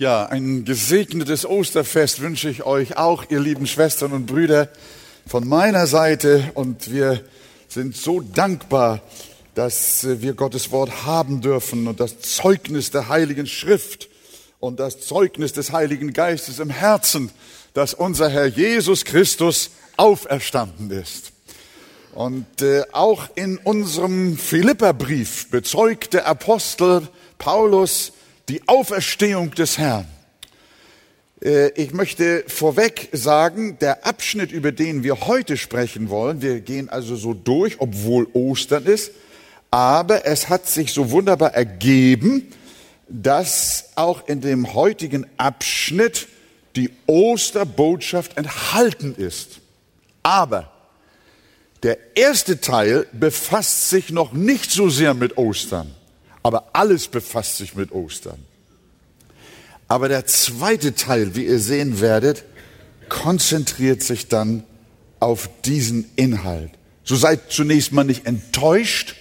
Ja, ein gesegnetes Osterfest wünsche ich euch auch, ihr lieben Schwestern und Brüder, von meiner Seite. Und wir sind so dankbar, dass wir Gottes Wort haben dürfen und das Zeugnis der Heiligen Schrift und das Zeugnis des Heiligen Geistes im Herzen, dass unser Herr Jesus Christus auferstanden ist. Und äh, auch in unserem Philipperbrief bezeugt der Apostel Paulus, die Auferstehung des Herrn. Äh, ich möchte vorweg sagen, der Abschnitt, über den wir heute sprechen wollen, wir gehen also so durch, obwohl Ostern ist, aber es hat sich so wunderbar ergeben, dass auch in dem heutigen Abschnitt die Osterbotschaft enthalten ist. Aber der erste Teil befasst sich noch nicht so sehr mit Ostern. Aber alles befasst sich mit Ostern. Aber der zweite Teil, wie ihr sehen werdet, konzentriert sich dann auf diesen Inhalt. So seid zunächst mal nicht enttäuscht,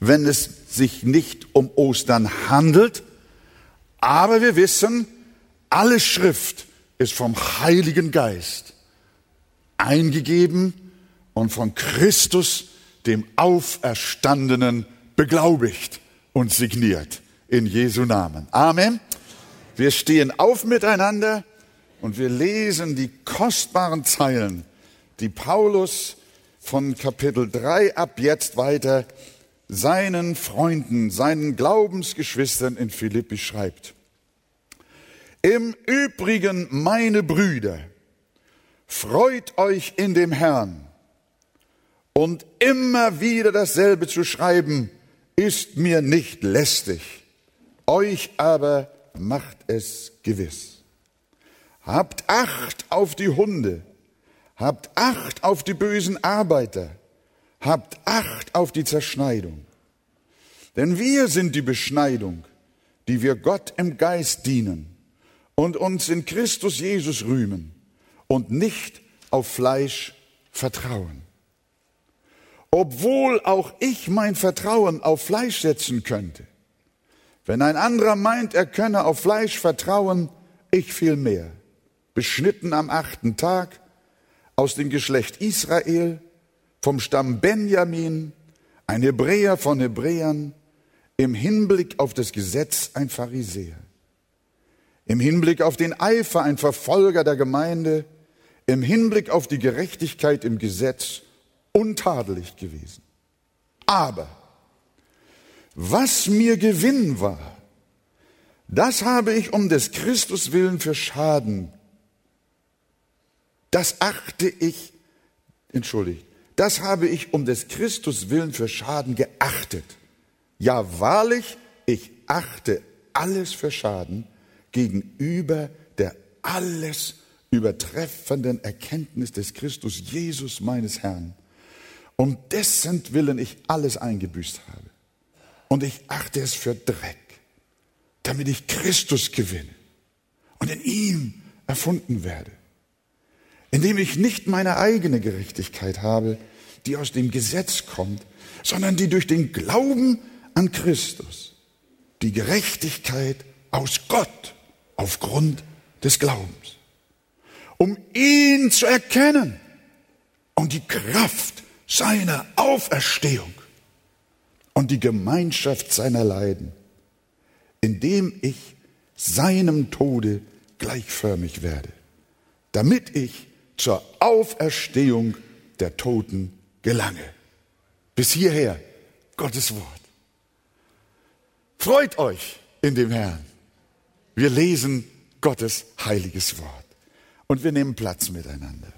wenn es sich nicht um Ostern handelt. Aber wir wissen, alle Schrift ist vom Heiligen Geist eingegeben und von Christus, dem Auferstandenen, beglaubigt und signiert. In Jesu Namen. Amen. Wir stehen auf miteinander und wir lesen die kostbaren Zeilen, die Paulus von Kapitel 3 ab jetzt weiter seinen Freunden, seinen Glaubensgeschwistern in Philippi schreibt. Im Übrigen, meine Brüder, freut euch in dem Herrn und immer wieder dasselbe zu schreiben, ist mir nicht lästig, euch aber macht es gewiss. Habt Acht auf die Hunde, habt Acht auf die bösen Arbeiter, habt Acht auf die Zerschneidung. Denn wir sind die Beschneidung, die wir Gott im Geist dienen und uns in Christus Jesus rühmen und nicht auf Fleisch vertrauen obwohl auch ich mein Vertrauen auf Fleisch setzen könnte. Wenn ein anderer meint, er könne auf Fleisch vertrauen, ich viel mehr. Beschnitten am achten Tag, aus dem Geschlecht Israel, vom Stamm Benjamin, ein Hebräer von Hebräern, im Hinblick auf das Gesetz ein Pharisäer, im Hinblick auf den Eifer ein Verfolger der Gemeinde, im Hinblick auf die Gerechtigkeit im Gesetz untadelig gewesen. Aber was mir Gewinn war, das habe ich um des Christus willen für Schaden. Das achte ich, entschuldigt, das habe ich um des Christus willen für Schaden geachtet. Ja, wahrlich, ich achte alles für Schaden gegenüber der alles übertreffenden Erkenntnis des Christus Jesus meines Herrn um dessen Willen ich alles eingebüßt habe. Und ich achte es für Dreck, damit ich Christus gewinne und in ihm erfunden werde, indem ich nicht meine eigene Gerechtigkeit habe, die aus dem Gesetz kommt, sondern die durch den Glauben an Christus, die Gerechtigkeit aus Gott aufgrund des Glaubens, um ihn zu erkennen und die Kraft seiner Auferstehung und die Gemeinschaft seiner Leiden, indem ich seinem Tode gleichförmig werde, damit ich zur Auferstehung der Toten gelange. Bis hierher Gottes Wort. Freut euch in dem Herrn. Wir lesen Gottes heiliges Wort und wir nehmen Platz miteinander.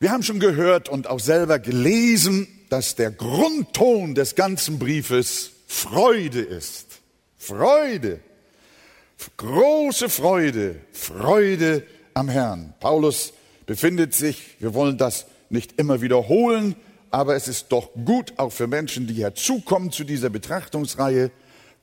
Wir haben schon gehört und auch selber gelesen, dass der Grundton des ganzen Briefes Freude ist. Freude. Große Freude. Freude am Herrn. Paulus befindet sich, wir wollen das nicht immer wiederholen, aber es ist doch gut, auch für Menschen, die herzukommen zu dieser Betrachtungsreihe.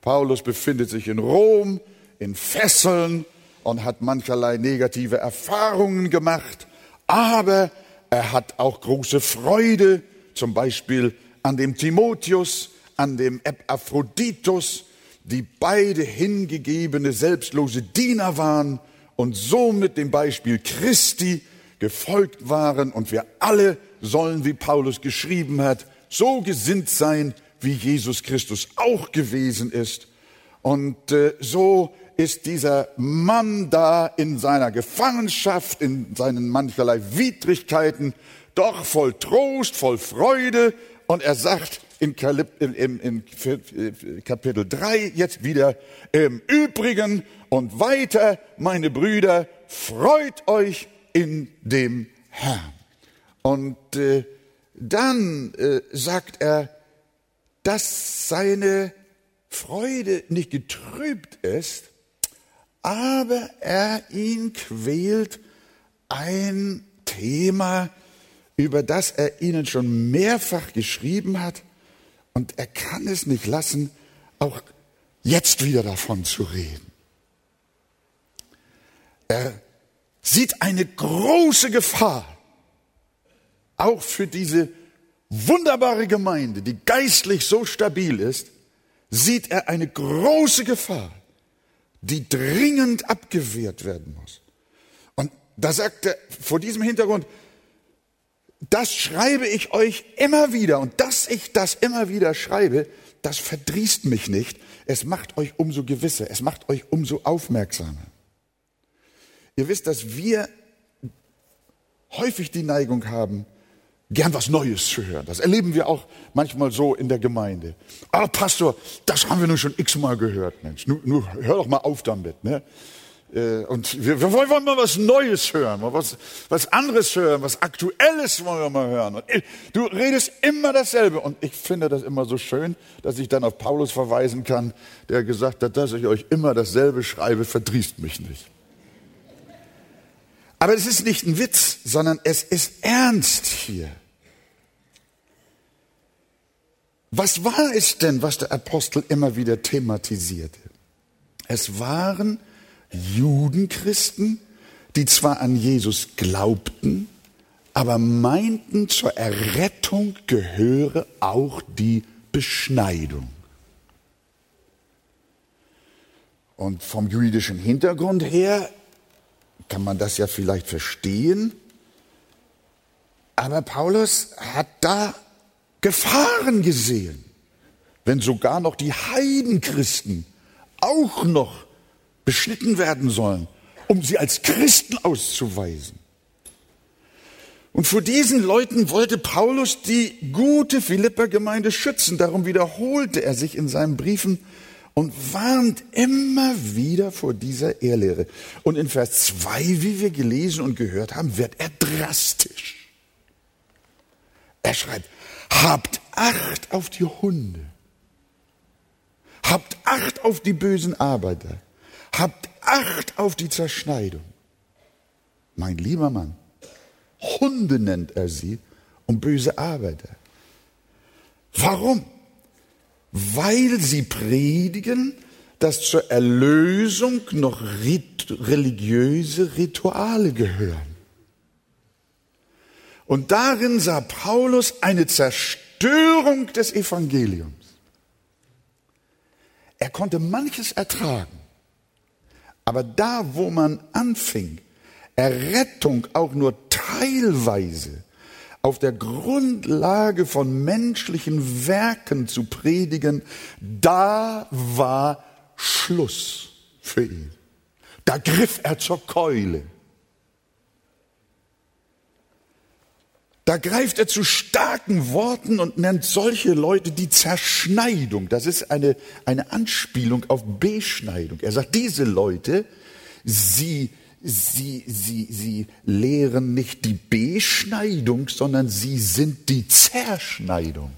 Paulus befindet sich in Rom, in Fesseln und hat mancherlei negative Erfahrungen gemacht, aber er hat auch große Freude, zum Beispiel an dem Timotheus, an dem Epaphroditus, die beide hingegebene, selbstlose Diener waren und somit dem Beispiel Christi gefolgt waren. Und wir alle sollen, wie Paulus geschrieben hat, so gesinnt sein, wie Jesus Christus auch gewesen ist. Und äh, so ist dieser Mann da in seiner Gefangenschaft, in seinen mancherlei Widrigkeiten, doch voll Trost, voll Freude. Und er sagt in, Kapitel 3 jetzt wieder, im Übrigen und weiter, meine Brüder, freut euch in dem Herrn. Und äh, dann äh, sagt er, dass seine Freude nicht getrübt ist, aber er ihn quält ein Thema, über das er ihnen schon mehrfach geschrieben hat, und er kann es nicht lassen, auch jetzt wieder davon zu reden. Er sieht eine große Gefahr, auch für diese wunderbare Gemeinde, die geistlich so stabil ist, sieht er eine große Gefahr, die dringend abgewehrt werden muss. Und da sagt er vor diesem Hintergrund, das schreibe ich euch immer wieder und dass ich das immer wieder schreibe, das verdrießt mich nicht. Es macht euch umso gewisser, es macht euch umso aufmerksamer. Ihr wisst, dass wir häufig die Neigung haben, gern was Neues zu hören. Das erleben wir auch manchmal so in der Gemeinde. Aber Pastor, das haben wir nun schon x-mal gehört, Mensch. Nur, nur hör doch mal auf damit. Ne? Äh, und wir, wir wollen mal was Neues hören, mal was, was anderes hören, was Aktuelles wollen wir mal hören. Und du redest immer dasselbe. Und ich finde das immer so schön, dass ich dann auf Paulus verweisen kann, der gesagt hat, dass ich euch immer dasselbe schreibe, verdrießt mich nicht. Aber es ist nicht ein Witz, sondern es ist ernst hier. Was war es denn, was der Apostel immer wieder thematisierte? Es waren Judenchristen, die zwar an Jesus glaubten, aber meinten, zur Errettung gehöre auch die Beschneidung. Und vom jüdischen Hintergrund her kann man das ja vielleicht verstehen. Aber Paulus hat da Gefahren gesehen, wenn sogar noch die Heidenchristen auch noch beschnitten werden sollen, um sie als Christen auszuweisen. Und vor diesen Leuten wollte Paulus die gute Philipper-Gemeinde schützen. Darum wiederholte er sich in seinen Briefen und warnt immer wieder vor dieser Ehrlehre. Und in Vers 2, wie wir gelesen und gehört haben, wird er drastisch. Er schreibt, habt Acht auf die Hunde. Habt Acht auf die bösen Arbeiter. Habt Acht auf die Zerschneidung. Mein lieber Mann, Hunde nennt er sie und böse Arbeiter. Warum? Weil sie predigen, dass zur Erlösung noch rit religiöse Rituale gehören. Und darin sah Paulus eine Zerstörung des Evangeliums. Er konnte manches ertragen, aber da, wo man anfing, Errettung auch nur teilweise auf der Grundlage von menschlichen Werken zu predigen, da war Schluss für ihn. Da griff er zur Keule. Da greift er zu starken Worten und nennt solche Leute die Zerschneidung. Das ist eine, eine Anspielung auf Beschneidung. Er sagt, diese Leute, sie sie, sie, sie lehren nicht die Beschneidung, sondern sie sind die Zerschneidung.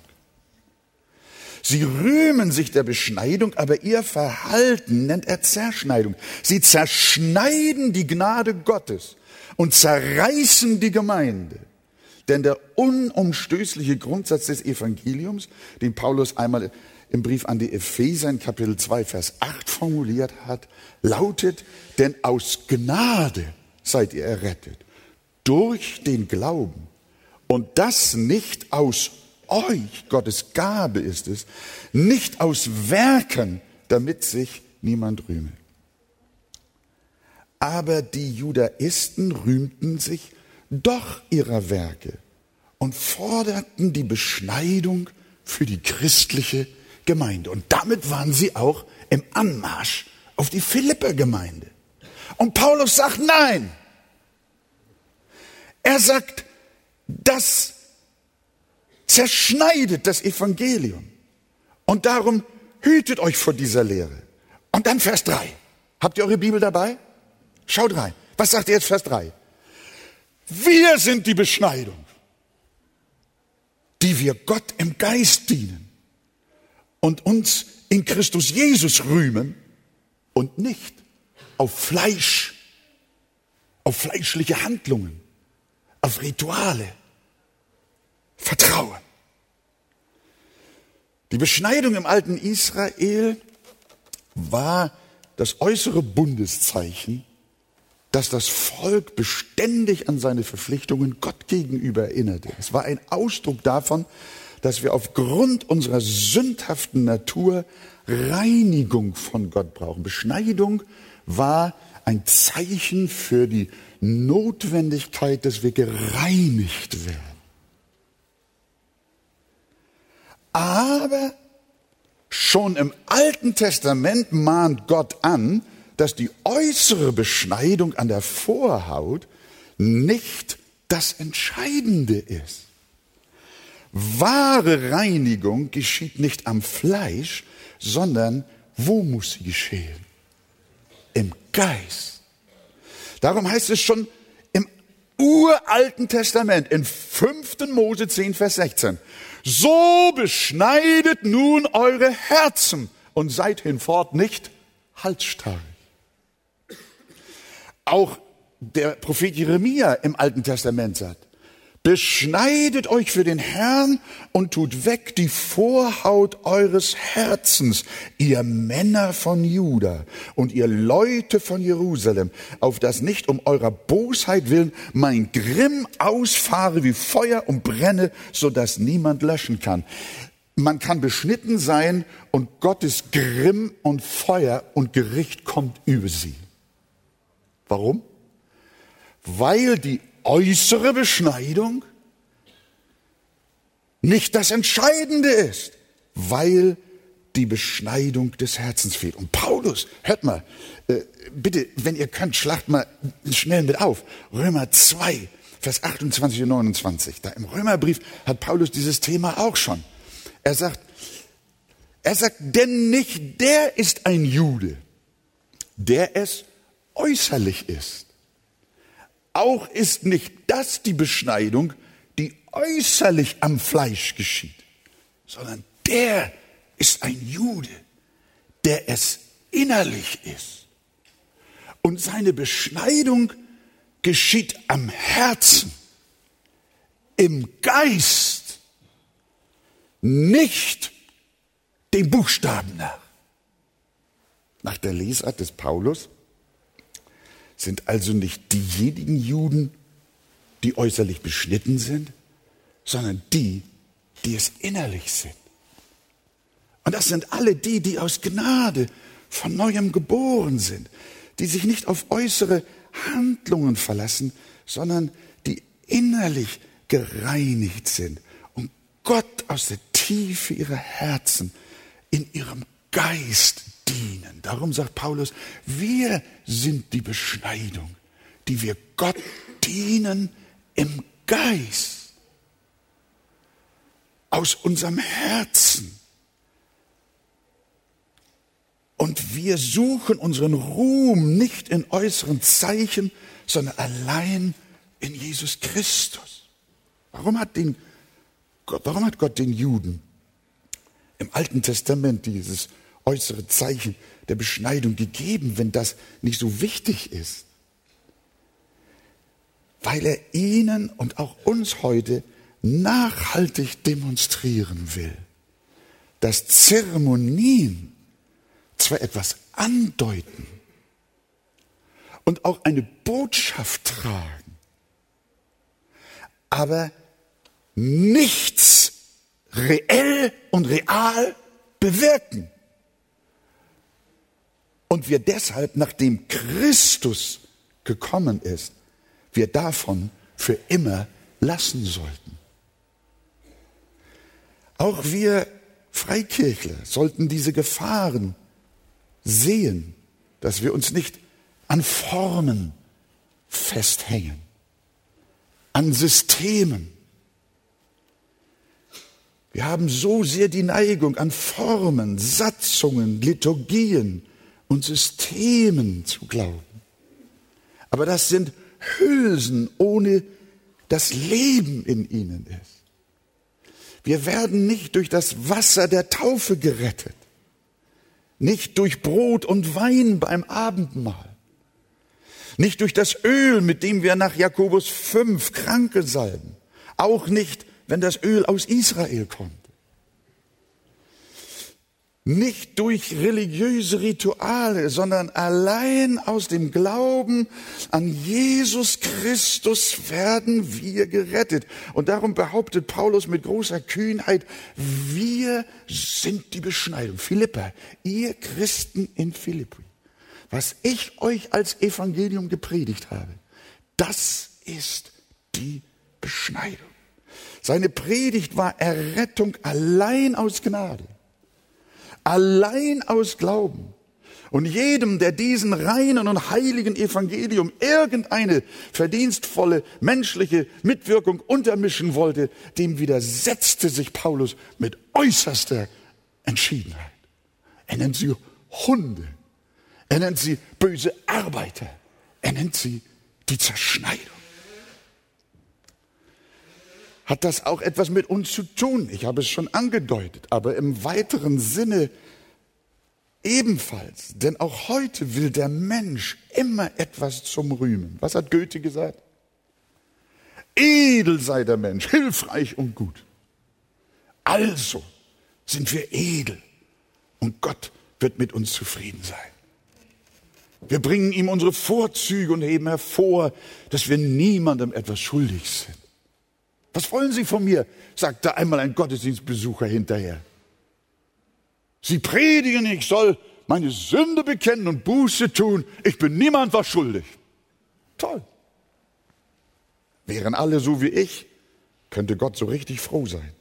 Sie rühmen sich der Beschneidung, aber ihr Verhalten nennt er Zerschneidung. Sie zerschneiden die Gnade Gottes und zerreißen die Gemeinde. Denn der unumstößliche Grundsatz des Evangeliums, den Paulus einmal im Brief an die Epheser in Kapitel 2, Vers 8 formuliert hat, lautet, denn aus Gnade seid ihr errettet, durch den Glauben. Und das nicht aus euch, Gottes Gabe ist es, nicht aus Werken, damit sich niemand rühme. Aber die Judaisten rühmten sich doch ihrer Werke und forderten die Beschneidung für die christliche Gemeinde. Und damit waren sie auch im Anmarsch auf die Philipper-Gemeinde. Und Paulus sagt nein. Er sagt, das zerschneidet das Evangelium. Und darum hütet euch vor dieser Lehre. Und dann Vers 3. Habt ihr eure Bibel dabei? Schaut rein. Was sagt ihr jetzt Vers 3? Wir sind die Beschneidung, die wir Gott im Geist dienen und uns in Christus Jesus rühmen und nicht auf Fleisch, auf fleischliche Handlungen, auf Rituale vertrauen. Die Beschneidung im alten Israel war das äußere Bundeszeichen dass das Volk beständig an seine Verpflichtungen Gott gegenüber erinnerte. Es war ein Ausdruck davon, dass wir aufgrund unserer sündhaften Natur Reinigung von Gott brauchen. Beschneidung war ein Zeichen für die Notwendigkeit, dass wir gereinigt werden. Aber schon im Alten Testament mahnt Gott an, dass die äußere Beschneidung an der Vorhaut nicht das Entscheidende ist. Wahre Reinigung geschieht nicht am Fleisch, sondern wo muss sie geschehen? Im Geist. Darum heißt es schon im uralten Testament, in 5. Mose 10, Vers 16, so beschneidet nun eure Herzen und seid hinfort nicht halsstarrig. Auch der Prophet Jeremia im Alten Testament sagt, Beschneidet euch für den Herrn und tut weg die Vorhaut eures Herzens, ihr Männer von Juda und ihr Leute von Jerusalem, auf das nicht um eurer Bosheit willen mein Grimm ausfahre wie Feuer und brenne, so dass niemand löschen kann. Man kann beschnitten sein und Gottes Grimm und Feuer und Gericht kommt über sie. Warum? Weil die äußere Beschneidung nicht das Entscheidende ist, weil die Beschneidung des Herzens fehlt. Und Paulus, hört mal, äh, bitte, wenn ihr könnt, schlagt mal schnell mit auf. Römer 2, Vers 28 und 29. Da im Römerbrief hat Paulus dieses Thema auch schon. Er sagt, er sagt, denn nicht der ist ein Jude, der es äußerlich ist. Auch ist nicht das die Beschneidung, die äußerlich am Fleisch geschieht, sondern der ist ein Jude, der es innerlich ist. Und seine Beschneidung geschieht am Herzen, im Geist, nicht dem Buchstaben nach. Nach der Lesart des Paulus sind also nicht diejenigen Juden, die äußerlich beschnitten sind, sondern die, die es innerlich sind. Und das sind alle die, die aus Gnade von neuem geboren sind, die sich nicht auf äußere Handlungen verlassen, sondern die innerlich gereinigt sind und Gott aus der Tiefe ihrer Herzen in ihrem Geist dienen. Darum sagt Paulus, wir sind die Beschneidung, die wir Gott dienen im Geist, aus unserem Herzen. Und wir suchen unseren Ruhm nicht in äußeren Zeichen, sondern allein in Jesus Christus. Warum hat, den, warum hat Gott den Juden im Alten Testament dieses äußere Zeichen der Beschneidung gegeben, wenn das nicht so wichtig ist? Weil er ihnen und auch uns heute nachhaltig demonstrieren will, dass Zeremonien zwar etwas andeuten und auch eine Botschaft tragen, aber nichts reell und real bewirken Und wir deshalb, nachdem Christus gekommen ist, wir davon für immer lassen sollten. Auch wir Freikirchler sollten diese Gefahren sehen, dass wir uns nicht an Formen festhängen, an Systemen. Wir haben so sehr die Neigung, an Formen, Satzungen, Liturgien und Systemen zu glauben. Aber das sind Hülsen, ohne das Leben in ihnen ist. Wir werden nicht durch das Wasser der Taufe gerettet, nicht durch Brot und Wein beim Abendmahl, nicht durch das Öl, mit dem wir nach Jakobus 5 Kranke salben, auch nicht, wenn das Öl aus Israel kommt nicht durch religiöse Rituale, sondern allein aus dem Glauben an Jesus Christus werden wir gerettet. Und darum behauptet Paulus mit großer Kühnheit, wir sind die Beschneidung. Philippa, ihr Christen in Philippi, was ich euch als Evangelium gepredigt habe, das ist die Beschneidung. Seine Predigt war Errettung allein aus Gnade allein aus Glauben. Und jedem, der diesen reinen und heiligen Evangelium irgendeine verdienstvolle menschliche Mitwirkung untermischen wollte, dem widersetzte sich Paulus mit äußerster Entschiedenheit. Er nennt sie Hunde. Er nennt sie böse Arbeiter. Er nennt sie die Zerschneidung. Hat das auch etwas mit uns zu tun? Ich habe es schon angedeutet, aber im weiteren Sinne ebenfalls. Denn auch heute will der Mensch immer etwas zum Rühmen. Was hat Goethe gesagt? Edel sei der Mensch, hilfreich und gut. Also sind wir edel und Gott wird mit uns zufrieden sein. Wir bringen ihm unsere Vorzüge und heben hervor, dass wir niemandem etwas schuldig sind. Was wollen Sie von mir? sagte einmal ein Gottesdienstbesucher hinterher. Sie predigen, ich soll meine Sünde bekennen und Buße tun. Ich bin niemand was schuldig. Toll. Wären alle so wie ich, könnte Gott so richtig froh sein.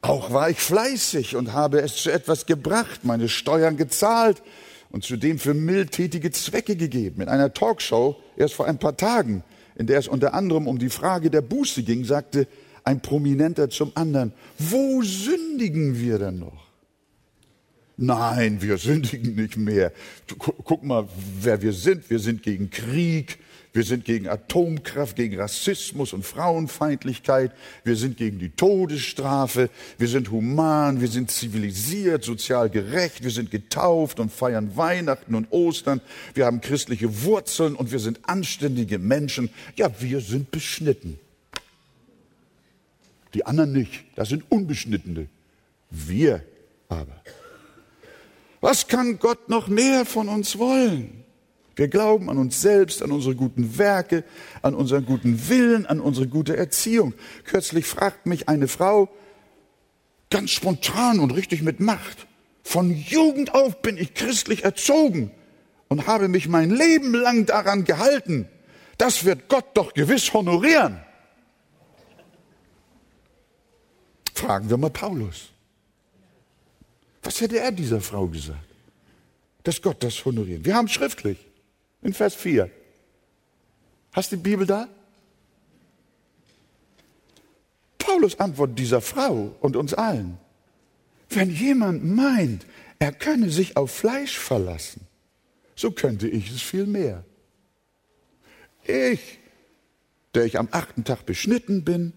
Auch war ich fleißig und habe es zu etwas gebracht, meine Steuern gezahlt und zudem für mildtätige Zwecke gegeben. In einer Talkshow erst vor ein paar Tagen, in der es unter anderem um die Frage der Buße ging, sagte ein Prominenter zum anderen, wo sündigen wir denn noch? Nein, wir sündigen nicht mehr. Guck mal, wer wir sind. Wir sind gegen Krieg, wir sind gegen Atomkraft, gegen Rassismus und Frauenfeindlichkeit, wir sind gegen die Todesstrafe, wir sind human, wir sind zivilisiert, sozial gerecht, wir sind getauft und feiern Weihnachten und Ostern, wir haben christliche Wurzeln und wir sind anständige Menschen. Ja, wir sind beschnitten. Die anderen nicht. Das sind Unbeschnittene. Wir aber. Was kann Gott noch mehr von uns wollen? Wir glauben an uns selbst, an unsere guten Werke, an unseren guten Willen, an unsere gute Erziehung. Kürzlich fragt mich eine Frau ganz spontan und richtig mit Macht. Von Jugend auf bin ich christlich erzogen und habe mich mein Leben lang daran gehalten. Das wird Gott doch gewiss honorieren. Fragen wir mal Paulus. Was hätte er dieser Frau gesagt? Dass Gott das honoriert. Wir haben schriftlich in Vers 4. Hast du die Bibel da? Paulus antwortet dieser Frau und uns allen. Wenn jemand meint, er könne sich auf Fleisch verlassen, so könnte ich es viel mehr. Ich, der ich am achten Tag beschnitten bin,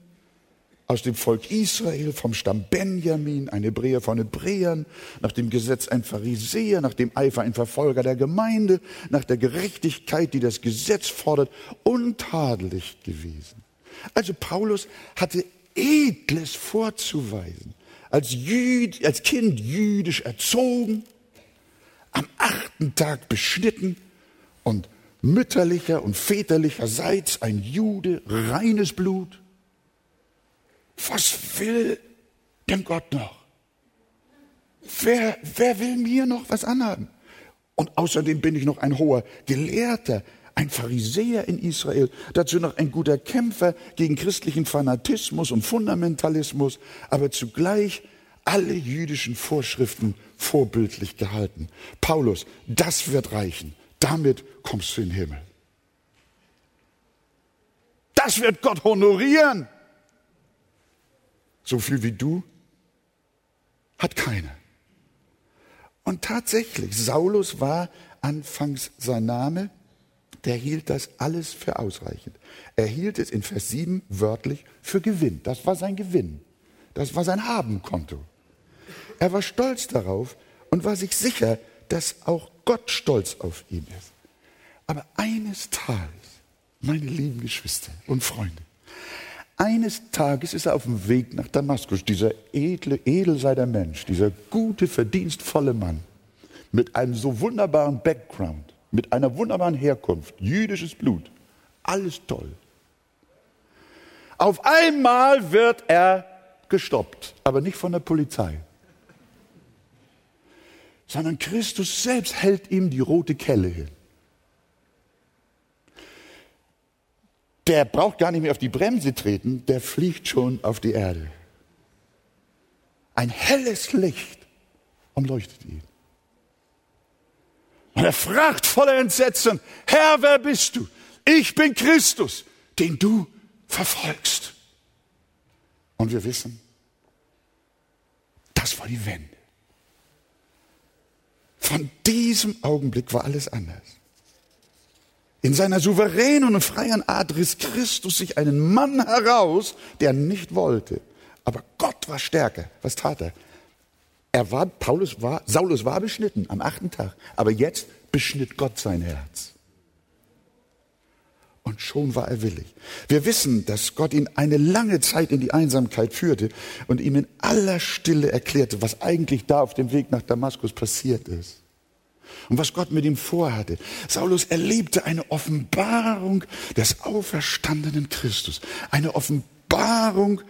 aus dem Volk Israel, vom Stamm Benjamin, ein Hebräer von Hebräern, nach dem Gesetz ein Pharisäer, nach dem Eifer ein Verfolger der Gemeinde, nach der Gerechtigkeit, die das Gesetz fordert, untadelig gewesen. Also Paulus hatte Edles vorzuweisen. Als, Jüd, als Kind jüdisch erzogen, am achten Tag beschnitten und mütterlicher und väterlicherseits ein Jude, reines Blut was will denn Gott noch? Wer, wer will mir noch was anhaben? Und außerdem bin ich noch ein hoher Gelehrter, ein Pharisäer in Israel, dazu noch ein guter Kämpfer gegen christlichen Fanatismus und Fundamentalismus, aber zugleich alle jüdischen Vorschriften vorbildlich gehalten. Paulus, das wird reichen. Damit kommst du in den Himmel. Das wird Gott honorieren. So viel wie du hat keiner. Und tatsächlich, Saulus war anfangs sein Name, der hielt das alles für ausreichend. Er hielt es in Vers 7 wörtlich für Gewinn. Das war sein Gewinn. Das war sein Habenkonto. Er war stolz darauf und war sich sicher, dass auch Gott stolz auf ihn ist. Aber eines Tages, meine lieben Geschwister und Freunde, eines Tages ist er auf dem Weg nach Damaskus, dieser edle, edel sei der Mensch, dieser gute, verdienstvolle Mann mit einem so wunderbaren Background, mit einer wunderbaren Herkunft, jüdisches Blut, alles toll. Auf einmal wird er gestoppt, aber nicht von der Polizei, sondern Christus selbst hält ihm die rote Kelle hin. Der braucht gar nicht mehr auf die Bremse treten, der fliegt schon auf die Erde. Ein helles Licht umleuchtet ihn. Und er fragt voller Entsetzen, Herr, wer bist du? Ich bin Christus, den du verfolgst. Und wir wissen, das war die Wende. Von diesem Augenblick war alles anders. In seiner souveränen und freien Art riss Christus sich einen Mann heraus, der nicht wollte. Aber Gott war stärker. Was tat er? Er war, Paulus war, Saulus war beschnitten am achten Tag. Aber jetzt beschnitt Gott sein Herz. Und schon war er willig. Wir wissen, dass Gott ihn eine lange Zeit in die Einsamkeit führte und ihm in aller Stille erklärte, was eigentlich da auf dem Weg nach Damaskus passiert ist und was Gott mit ihm vorhatte. Saulus erlebte eine Offenbarung des auferstandenen Christus, eine Offenbarung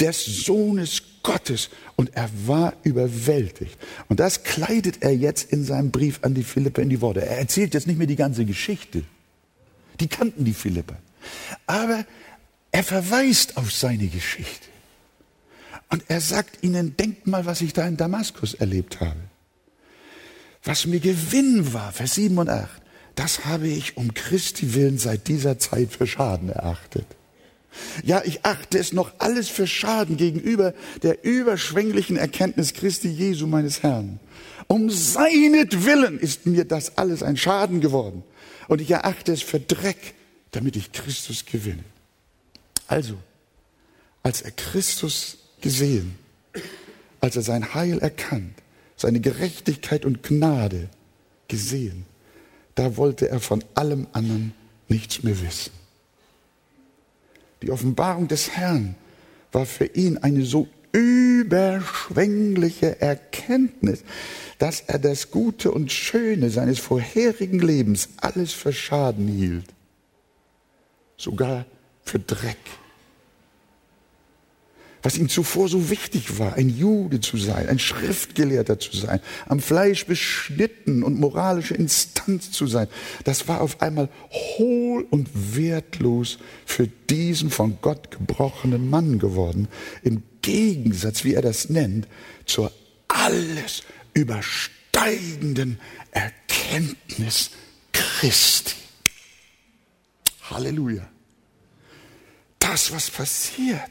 des Sohnes Gottes und er war überwältigt. Und das kleidet er jetzt in seinem Brief an die Philipper in die Worte. Er erzählt jetzt nicht mehr die ganze Geschichte. Die kannten die Philipper. Aber er verweist auf seine Geschichte. Und er sagt ihnen, denkt mal, was ich da in Damaskus erlebt habe was mir Gewinn war, Vers 7 und 8, das habe ich um Christi willen seit dieser Zeit für Schaden erachtet. Ja, ich achte es noch alles für Schaden gegenüber der überschwänglichen Erkenntnis Christi Jesu meines Herrn. Um seinetwillen ist mir das alles ein Schaden geworden. Und ich erachte es für Dreck, damit ich Christus gewinne. Also, als er Christus gesehen, als er sein Heil erkannt, seine Gerechtigkeit und Gnade gesehen, da wollte er von allem anderen nichts mehr wissen. Die Offenbarung des Herrn war für ihn eine so überschwängliche Erkenntnis, dass er das Gute und Schöne seines vorherigen Lebens alles für Schaden hielt, sogar für Dreck was ihm zuvor so wichtig war, ein Jude zu sein, ein Schriftgelehrter zu sein, am Fleisch beschnitten und moralische Instanz zu sein, das war auf einmal hohl und wertlos für diesen von Gott gebrochenen Mann geworden, im Gegensatz, wie er das nennt, zur alles übersteigenden Erkenntnis Christi. Halleluja. Das, was passiert,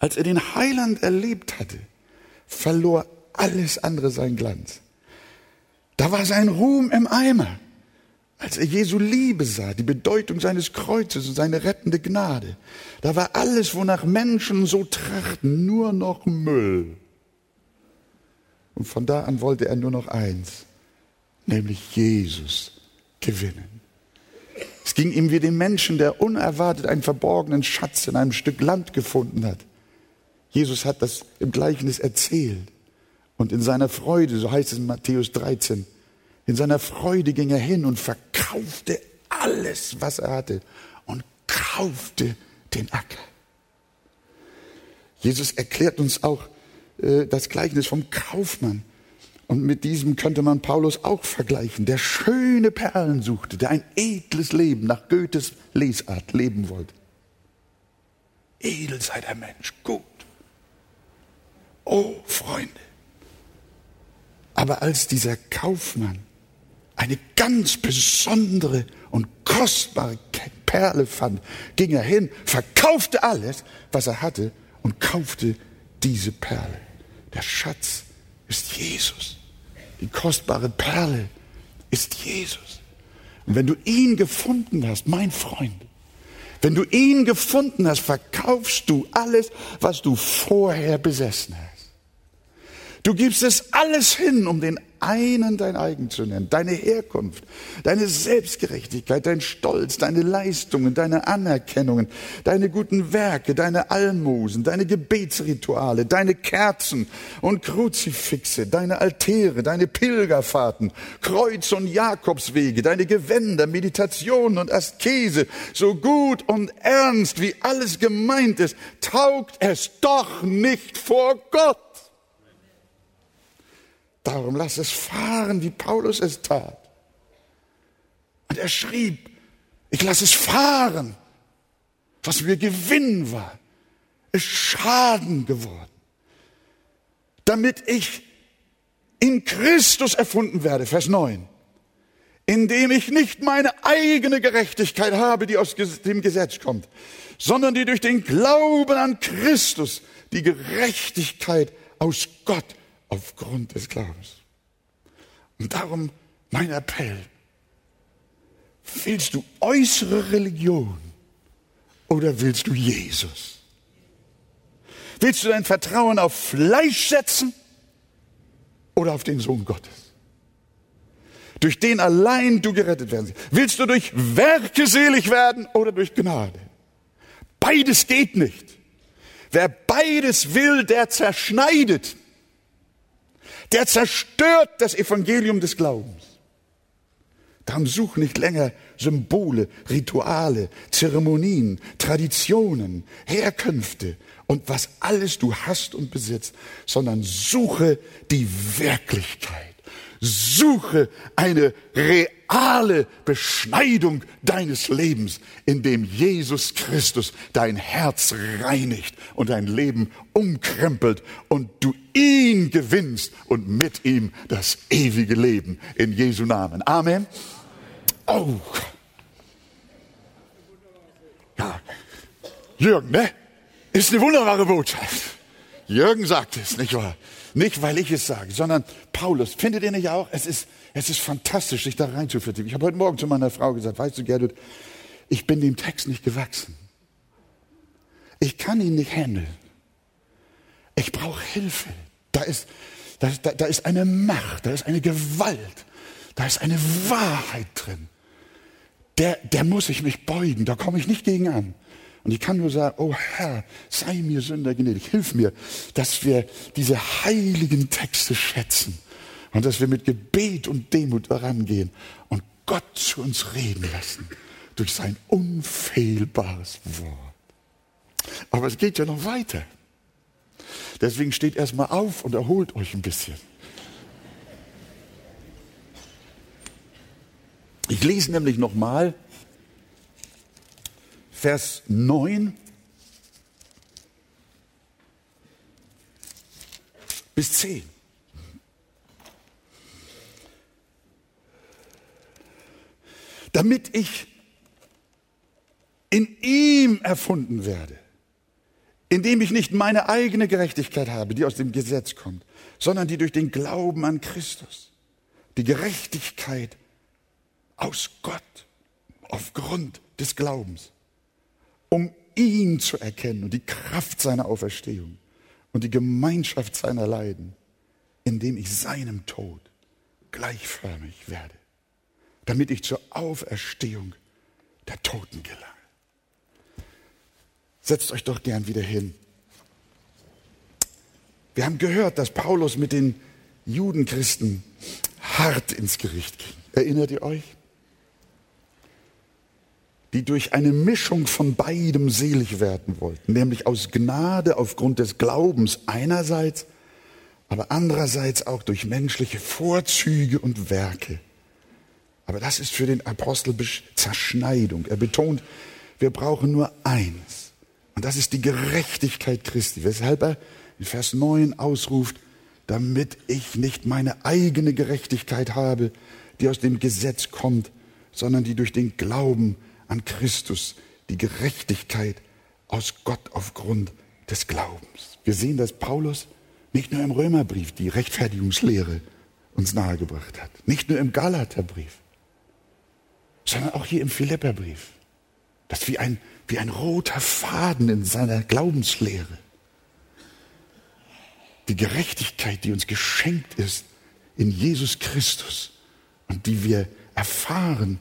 als er den Heiland erlebt hatte, verlor alles andere seinen Glanz. Da war sein Ruhm im Eimer. Als er Jesu Liebe sah, die Bedeutung seines Kreuzes und seine rettende Gnade, da war alles, wonach Menschen so trachten, nur noch Müll. Und von da an wollte er nur noch eins, nämlich Jesus gewinnen. Es ging ihm wie dem Menschen, der unerwartet einen verborgenen Schatz in einem Stück Land gefunden hat. Jesus hat das im Gleichnis erzählt. Und in seiner Freude, so heißt es in Matthäus 13, in seiner Freude ging er hin und verkaufte alles, was er hatte und kaufte den Acker. Jesus erklärt uns auch äh, das Gleichnis vom Kaufmann. Und mit diesem könnte man Paulus auch vergleichen, der schöne Perlen suchte, der ein edles Leben nach Goethes Lesart leben wollte. Edel sei der Mensch, gut. Oh, Freunde. Aber als dieser Kaufmann eine ganz besondere und kostbare Perle fand, ging er hin, verkaufte alles, was er hatte und kaufte diese Perle. Der Schatz ist Jesus. Die kostbare Perle ist Jesus. Und wenn du ihn gefunden hast, mein Freund, wenn du ihn gefunden hast, verkaufst du alles, was du vorher besessen hast. Du gibst es alles hin, um den einen dein eigen zu nennen. Deine Herkunft, deine Selbstgerechtigkeit, dein Stolz, deine Leistungen, deine Anerkennungen, deine guten Werke, deine Almosen, deine Gebetsrituale, deine Kerzen und Kruzifixe, deine Altäre, deine Pilgerfahrten, Kreuz- und Jakobswege, deine Gewänder, Meditation und Askese, so gut und ernst wie alles gemeint ist, taugt es doch nicht vor Gott. Darum lass es fahren, wie Paulus es tat. Und er schrieb, ich lasse es fahren, was mir Gewinn war, ist Schaden geworden, damit ich in Christus erfunden werde, Vers 9, indem ich nicht meine eigene Gerechtigkeit habe, die aus dem Gesetz kommt, sondern die durch den Glauben an Christus die Gerechtigkeit aus Gott aufgrund des Glaubens. Und darum mein Appell. Willst du äußere Religion oder willst du Jesus? Willst du dein Vertrauen auf Fleisch setzen oder auf den Sohn Gottes? Durch den allein du gerettet werden Willst du durch Werke selig werden oder durch Gnade? Beides geht nicht. Wer beides will, der zerschneidet der zerstört das Evangelium des Glaubens. Darum such nicht länger Symbole, Rituale, Zeremonien, Traditionen, Herkünfte und was alles du hast und besitzt, sondern suche die Wirklichkeit. Suche eine reale Beschneidung deines Lebens, indem Jesus Christus dein Herz reinigt und dein Leben umkrempelt und du ihn gewinnst und mit ihm das ewige Leben in Jesu Namen. Amen. Oh. Ja. Jürgen, ne? Ist eine wunderbare Botschaft. Jürgen sagt es, nicht wahr? Nicht, weil ich es sage, sondern Paulus. Findet ihr nicht auch? Es ist, es ist fantastisch, sich da reinzuvertiefen. Ich habe heute Morgen zu meiner Frau gesagt, weißt du, Gertrud, ich bin dem Text nicht gewachsen. Ich kann ihn nicht handeln. Ich brauche Hilfe. Da ist, da, da, da ist eine Macht, da ist eine Gewalt, da ist eine Wahrheit drin. Der, der muss ich mich beugen, da komme ich nicht gegen an. Und ich kann nur sagen, oh Herr, sei mir Sünder gnädig, hilf mir, dass wir diese heiligen Texte schätzen und dass wir mit Gebet und Demut herangehen und Gott zu uns reden lassen durch sein unfehlbares Wort. Aber es geht ja noch weiter. Deswegen steht erstmal auf und erholt euch ein bisschen. Ich lese nämlich nochmal Vers 9 bis 10. Damit ich in ihm erfunden werde, indem ich nicht meine eigene Gerechtigkeit habe, die aus dem Gesetz kommt, sondern die durch den Glauben an Christus, die Gerechtigkeit aus Gott aufgrund des Glaubens um ihn zu erkennen und die Kraft seiner Auferstehung und die Gemeinschaft seiner Leiden, indem ich seinem Tod gleichförmig werde, damit ich zur Auferstehung der Toten gelange. Setzt euch doch gern wieder hin. Wir haben gehört, dass Paulus mit den Judenchristen hart ins Gericht ging. Erinnert ihr euch? Die durch eine Mischung von beidem selig werden wollten, nämlich aus Gnade aufgrund des Glaubens einerseits aber andererseits auch durch menschliche Vorzüge und Werke. Aber das ist für den Apostel Zerschneidung. Er betont, wir brauchen nur eins. Und das ist die Gerechtigkeit Christi, weshalb er in Vers 9 ausruft, damit ich nicht meine eigene Gerechtigkeit habe, die aus dem Gesetz kommt, sondern die durch den Glauben an Christus, die Gerechtigkeit aus Gott aufgrund des Glaubens. Wir sehen, dass Paulus nicht nur im Römerbrief die Rechtfertigungslehre uns nahegebracht hat, nicht nur im Galaterbrief, sondern auch hier im Philipperbrief. Das ist wie ein, wie ein roter Faden in seiner Glaubenslehre. Die Gerechtigkeit, die uns geschenkt ist in Jesus Christus und die wir erfahren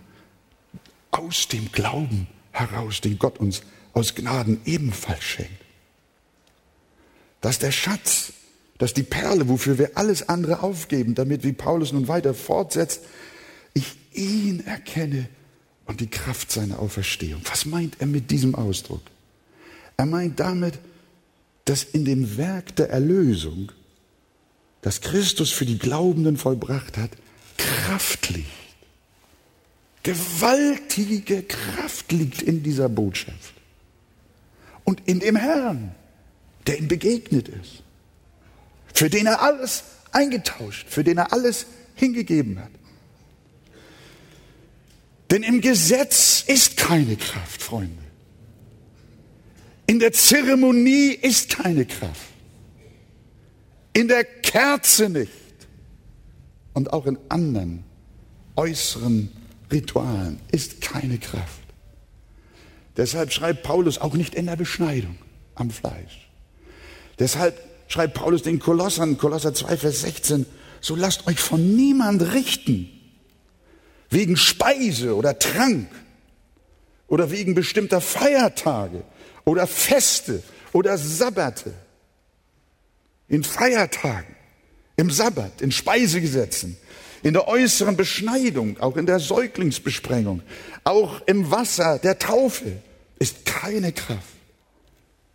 aus dem Glauben heraus, den Gott uns aus Gnaden ebenfalls schenkt. Dass der Schatz, dass die Perle, wofür wir alles andere aufgeben, damit, wie Paulus nun weiter fortsetzt, ich ihn erkenne und die Kraft seiner Auferstehung. Was meint er mit diesem Ausdruck? Er meint damit, dass in dem Werk der Erlösung, das Christus für die Glaubenden vollbracht hat, Kraft liegt. Gewaltige Kraft liegt in dieser Botschaft. Und in dem Herrn, der ihm begegnet ist, für den er alles eingetauscht, für den er alles hingegeben hat. Denn im Gesetz ist keine Kraft, Freunde. In der Zeremonie ist keine Kraft. In der Kerze nicht. Und auch in anderen äußeren Ritualen ist keine Kraft. Deshalb schreibt Paulus auch nicht in der Beschneidung am Fleisch. Deshalb schreibt Paulus den Kolossern, Kolosser 2, Vers 16, so lasst euch von niemand richten, wegen Speise oder Trank oder wegen bestimmter Feiertage oder Feste oder Sabbate. In Feiertagen, im Sabbat, in Speisegesetzen, in der äußeren Beschneidung, auch in der Säuglingsbesprengung, auch im Wasser der Taufe ist keine Kraft.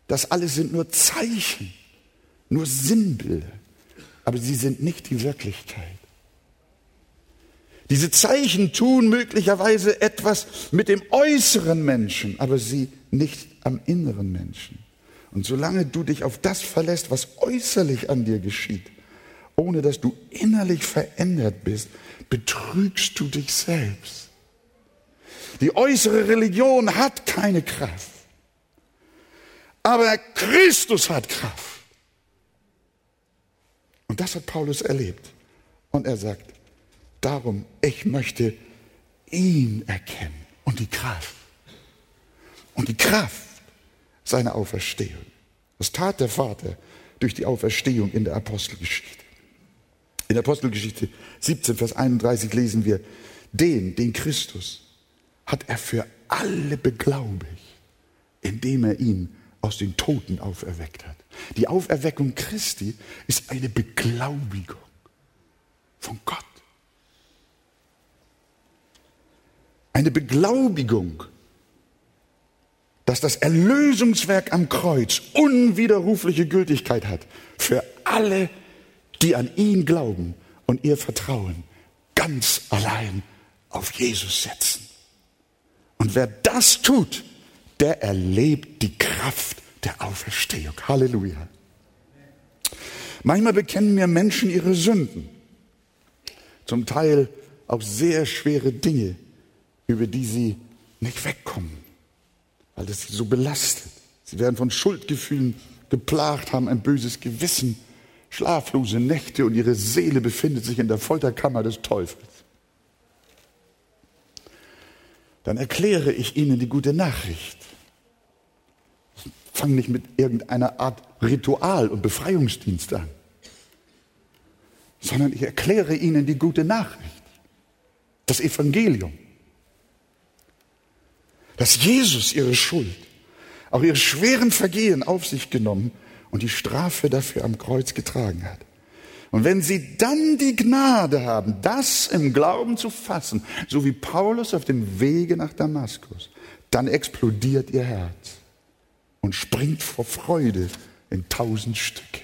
Das alles sind nur Zeichen, nur Sinnbilder, aber sie sind nicht die Wirklichkeit. Diese Zeichen tun möglicherweise etwas mit dem äußeren Menschen, aber sie nicht am inneren Menschen. Und solange du dich auf das verlässt, was äußerlich an dir geschieht, ohne dass du innerlich verändert bist, betrügst du dich selbst. Die äußere Religion hat keine Kraft. Aber Christus hat Kraft. Und das hat Paulus erlebt. Und er sagt, darum, ich möchte ihn erkennen und die Kraft. Und die Kraft seiner Auferstehung. Das tat der Vater durch die Auferstehung in der Apostelgeschichte. In der Apostelgeschichte 17, Vers 31 lesen wir, den, den Christus, hat er für alle beglaubigt, indem er ihn aus den Toten auferweckt hat. Die Auferweckung Christi ist eine Beglaubigung von Gott. Eine Beglaubigung, dass das Erlösungswerk am Kreuz unwiderrufliche Gültigkeit hat für alle, die an ihn glauben und ihr Vertrauen ganz allein auf Jesus setzen. Und wer das tut, der erlebt die Kraft der Auferstehung. Halleluja. Manchmal bekennen mir Menschen ihre Sünden, zum Teil auch sehr schwere Dinge, über die sie nicht wegkommen, weil das sie so belastet. Sie werden von Schuldgefühlen geplagt, haben ein böses Gewissen, schlaflose Nächte und ihre Seele befindet sich in der Folterkammer des Teufels. Dann erkläre ich ihnen die gute Nachricht. Ich fange nicht mit irgendeiner Art Ritual und Befreiungsdienst an, sondern ich erkläre ihnen die gute Nachricht, das Evangelium, dass Jesus ihre Schuld, auch ihre schweren Vergehen auf sich genommen und die Strafe dafür am Kreuz getragen hat. Und wenn sie dann die Gnade haben, das im Glauben zu fassen, so wie Paulus auf dem Wege nach Damaskus, dann explodiert ihr Herz und springt vor Freude in tausend Stücke.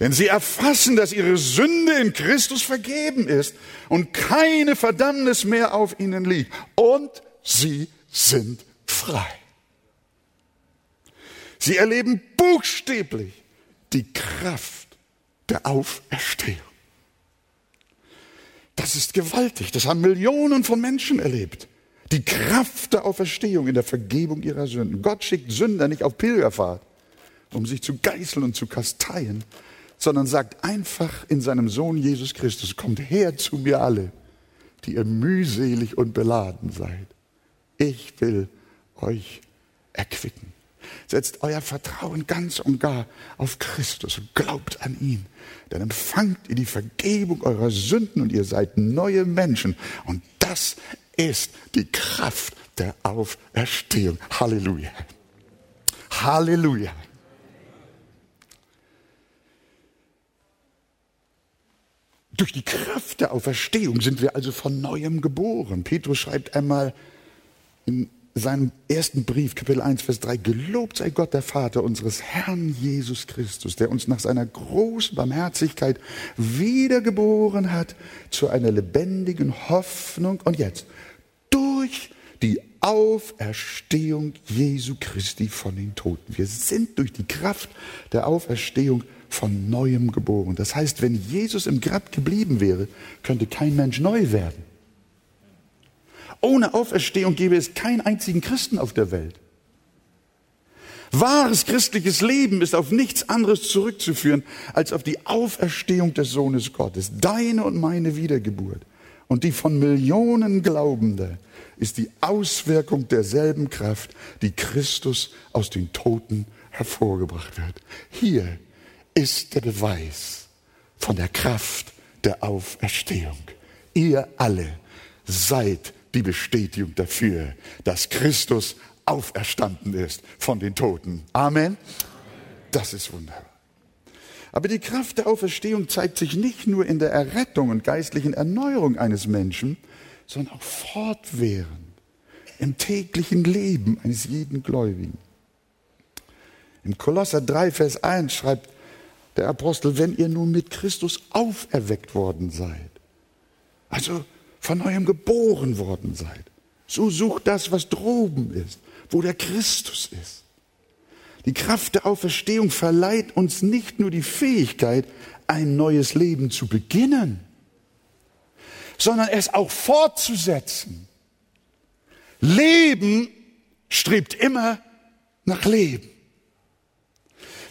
Denn sie erfassen, dass ihre Sünde in Christus vergeben ist und keine Verdammnis mehr auf ihnen liegt. Und sie sind frei. Sie erleben buchstäblich die Kraft der Auferstehung. Das ist gewaltig. Das haben Millionen von Menschen erlebt. Die Kraft der Auferstehung in der Vergebung ihrer Sünden. Gott schickt Sünder nicht auf Pilgerfahrt, um sich zu geißeln und zu kasteien, sondern sagt einfach in seinem Sohn Jesus Christus, kommt her zu mir alle, die ihr mühselig und beladen seid. Ich will euch erquicken. Setzt euer Vertrauen ganz und gar auf Christus und glaubt an ihn. Dann empfangt ihr die Vergebung eurer Sünden und ihr seid neue Menschen. Und das ist die Kraft der Auferstehung. Halleluja. Halleluja. Durch die Kraft der Auferstehung sind wir also von neuem geboren. Petrus schreibt einmal in seinem ersten Brief, Kapitel 1, Vers 3, gelobt sei Gott, der Vater unseres Herrn Jesus Christus, der uns nach seiner großen Barmherzigkeit wiedergeboren hat zu einer lebendigen Hoffnung und jetzt durch die Auferstehung Jesu Christi von den Toten. Wir sind durch die Kraft der Auferstehung von neuem geboren. Das heißt, wenn Jesus im Grab geblieben wäre, könnte kein Mensch neu werden. Ohne Auferstehung gäbe es keinen einzigen Christen auf der Welt. Wahres christliches Leben ist auf nichts anderes zurückzuführen als auf die Auferstehung des Sohnes Gottes. Deine und meine Wiedergeburt und die von Millionen Glaubende ist die Auswirkung derselben Kraft, die Christus aus den Toten hervorgebracht wird. Hier ist der Beweis von der Kraft der Auferstehung. Ihr alle seid die Bestätigung dafür, dass Christus auferstanden ist von den Toten. Amen. Das ist wunderbar. Aber die Kraft der Auferstehung zeigt sich nicht nur in der Errettung und geistlichen Erneuerung eines Menschen, sondern auch fortwährend im täglichen Leben eines jeden Gläubigen. Im Kolosser 3, Vers 1 schreibt der Apostel, wenn ihr nun mit Christus auferweckt worden seid, also von neuem geboren worden seid. So sucht das, was droben ist, wo der Christus ist. Die Kraft der Auferstehung verleiht uns nicht nur die Fähigkeit, ein neues Leben zu beginnen, sondern es auch fortzusetzen. Leben strebt immer nach Leben.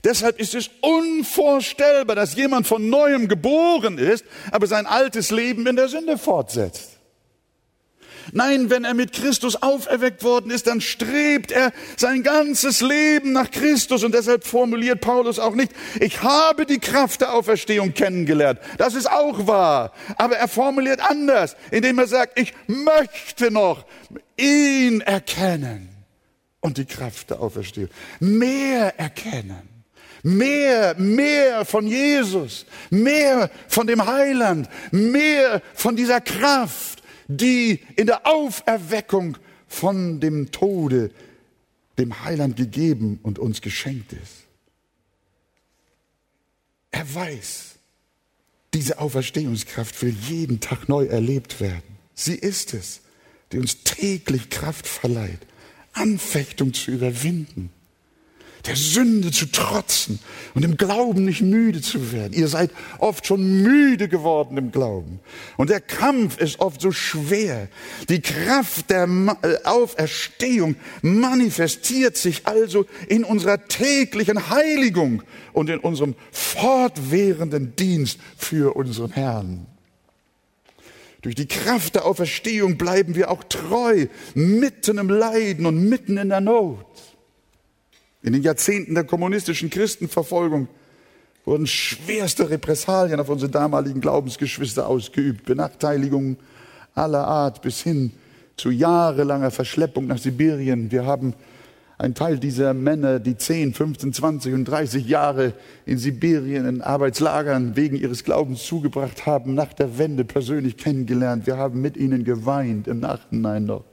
Deshalb ist es unvorstellbar, dass jemand von neuem geboren ist, aber sein altes Leben in der Sünde fortsetzt. Nein, wenn er mit Christus auferweckt worden ist, dann strebt er sein ganzes Leben nach Christus. Und deshalb formuliert Paulus auch nicht, ich habe die Kraft der Auferstehung kennengelernt. Das ist auch wahr. Aber er formuliert anders, indem er sagt, ich möchte noch ihn erkennen und die Kraft der Auferstehung. Mehr erkennen. Mehr, mehr von Jesus, mehr von dem Heiland, mehr von dieser Kraft, die in der Auferweckung von dem Tode dem Heiland gegeben und uns geschenkt ist. Er weiß, diese Auferstehungskraft will jeden Tag neu erlebt werden. Sie ist es, die uns täglich Kraft verleiht, Anfechtung zu überwinden der Sünde zu trotzen und im Glauben nicht müde zu werden. Ihr seid oft schon müde geworden im Glauben. Und der Kampf ist oft so schwer. Die Kraft der äh, Auferstehung manifestiert sich also in unserer täglichen Heiligung und in unserem fortwährenden Dienst für unseren Herrn. Durch die Kraft der Auferstehung bleiben wir auch treu, mitten im Leiden und mitten in der Not. In den Jahrzehnten der kommunistischen Christenverfolgung wurden schwerste Repressalien auf unsere damaligen Glaubensgeschwister ausgeübt, Benachteiligungen aller Art bis hin zu jahrelanger Verschleppung nach Sibirien. Wir haben einen Teil dieser Männer, die 10, 15, 20 und 30 Jahre in Sibirien in Arbeitslagern wegen ihres Glaubens zugebracht haben, nach der Wende persönlich kennengelernt. Wir haben mit ihnen geweint im Nachhinein noch.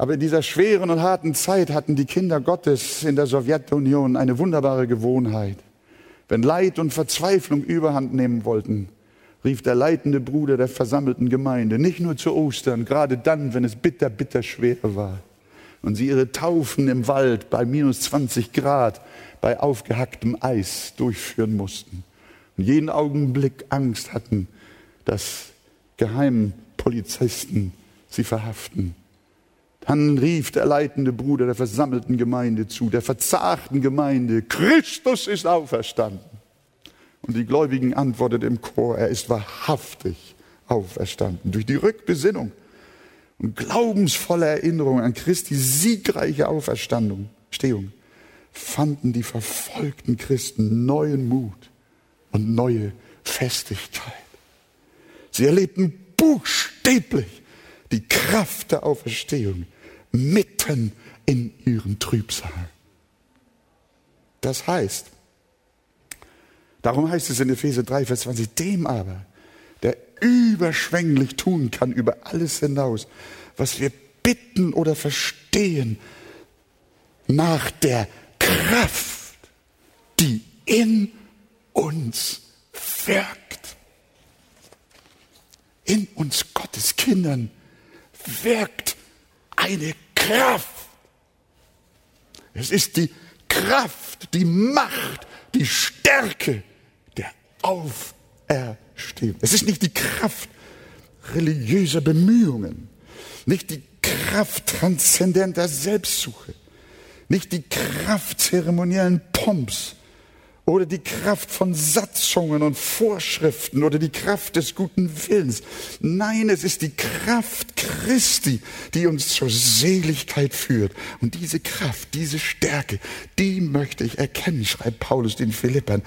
Aber in dieser schweren und harten Zeit hatten die Kinder Gottes in der Sowjetunion eine wunderbare Gewohnheit. Wenn Leid und Verzweiflung überhand nehmen wollten, rief der leitende Bruder der versammelten Gemeinde, nicht nur zu Ostern, gerade dann, wenn es bitter, bitter schwer war, und sie ihre Taufen im Wald bei minus 20 Grad bei aufgehacktem Eis durchführen mussten und jeden Augenblick Angst hatten, dass Geheimpolizisten sie verhaften. Dann rief der leitende Bruder der versammelten Gemeinde zu, der verzagten Gemeinde, Christus ist auferstanden. Und die Gläubigen antworteten im Chor, er ist wahrhaftig auferstanden. Durch die Rückbesinnung und glaubensvolle Erinnerung an Christi siegreiche Auferstehung fanden die verfolgten Christen neuen Mut und neue Festigkeit. Sie erlebten buchstäblich die Kraft der Auferstehung mitten in ihren Trübsal. Das heißt, darum heißt es in Epheser 3, Vers 20, dem aber, der überschwänglich tun kann über alles hinaus, was wir bitten oder verstehen, nach der Kraft, die in uns wirkt. In uns Gottes Kindern wirkt eine Kraft. Es ist die Kraft, die Macht, die Stärke der Auferstehung. Es ist nicht die Kraft religiöser Bemühungen, nicht die Kraft transzendenter Selbstsuche, nicht die Kraft zeremoniellen Pomps, oder die Kraft von Satzungen und Vorschriften oder die Kraft des guten Willens. Nein, es ist die Kraft Christi, die uns zur Seligkeit führt. Und diese Kraft, diese Stärke, die möchte ich erkennen, schreibt Paulus den Philippern.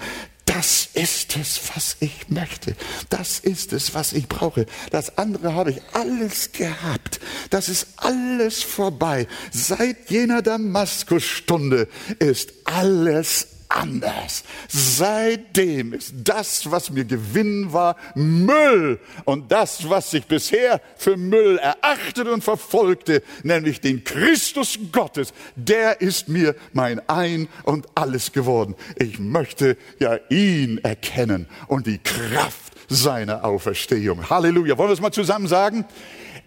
Das ist es, was ich möchte. Das ist es, was ich brauche. Das andere habe ich alles gehabt. Das ist alles vorbei. Seit jener Damaskusstunde ist alles anders. Seitdem ist das, was mir Gewinn war, Müll. Und das, was ich bisher für Müll erachtete und verfolgte, nämlich den Christus Gottes, der ist mir mein Ein und alles geworden. Ich möchte ja ihn erkennen und die Kraft seiner Auferstehung. Halleluja. Wollen wir es mal zusammen sagen?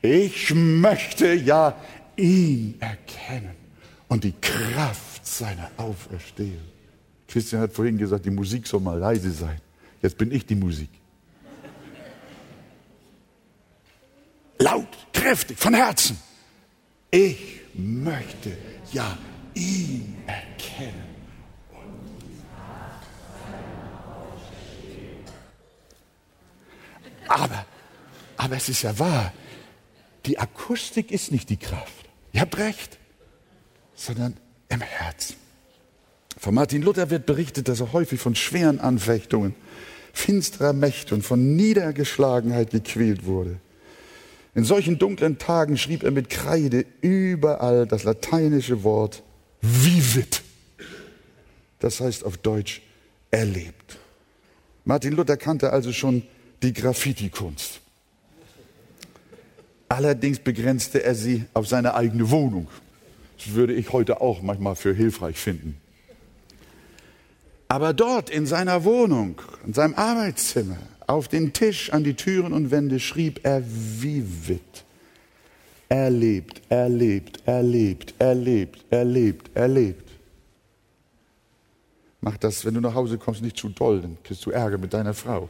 Ich möchte ja ihn erkennen und die Kraft seiner Auferstehung. Christian hat vorhin gesagt, die Musik soll mal leise sein. Jetzt bin ich die Musik. Laut, kräftig, von Herzen. Ich möchte ja ihn erkennen. Aber, aber es ist ja wahr, die Akustik ist nicht die Kraft. Ihr habt recht, sondern im Herzen. Von Martin Luther wird berichtet, dass er häufig von schweren Anfechtungen, finsterer Mächte und von Niedergeschlagenheit gequält wurde. In solchen dunklen Tagen schrieb er mit Kreide überall das lateinische Wort vivit. Das heißt auf Deutsch erlebt. Martin Luther kannte also schon die Graffiti-Kunst. Allerdings begrenzte er sie auf seine eigene Wohnung. Das würde ich heute auch manchmal für hilfreich finden. Aber dort in seiner Wohnung, in seinem Arbeitszimmer, auf den Tisch, an die Türen und Wände schrieb er Vivit. Erlebt, erlebt, erlebt, erlebt, erlebt, erlebt. Mach das, wenn du nach Hause kommst, nicht zu doll, dann kriegst du Ärger mit deiner Frau.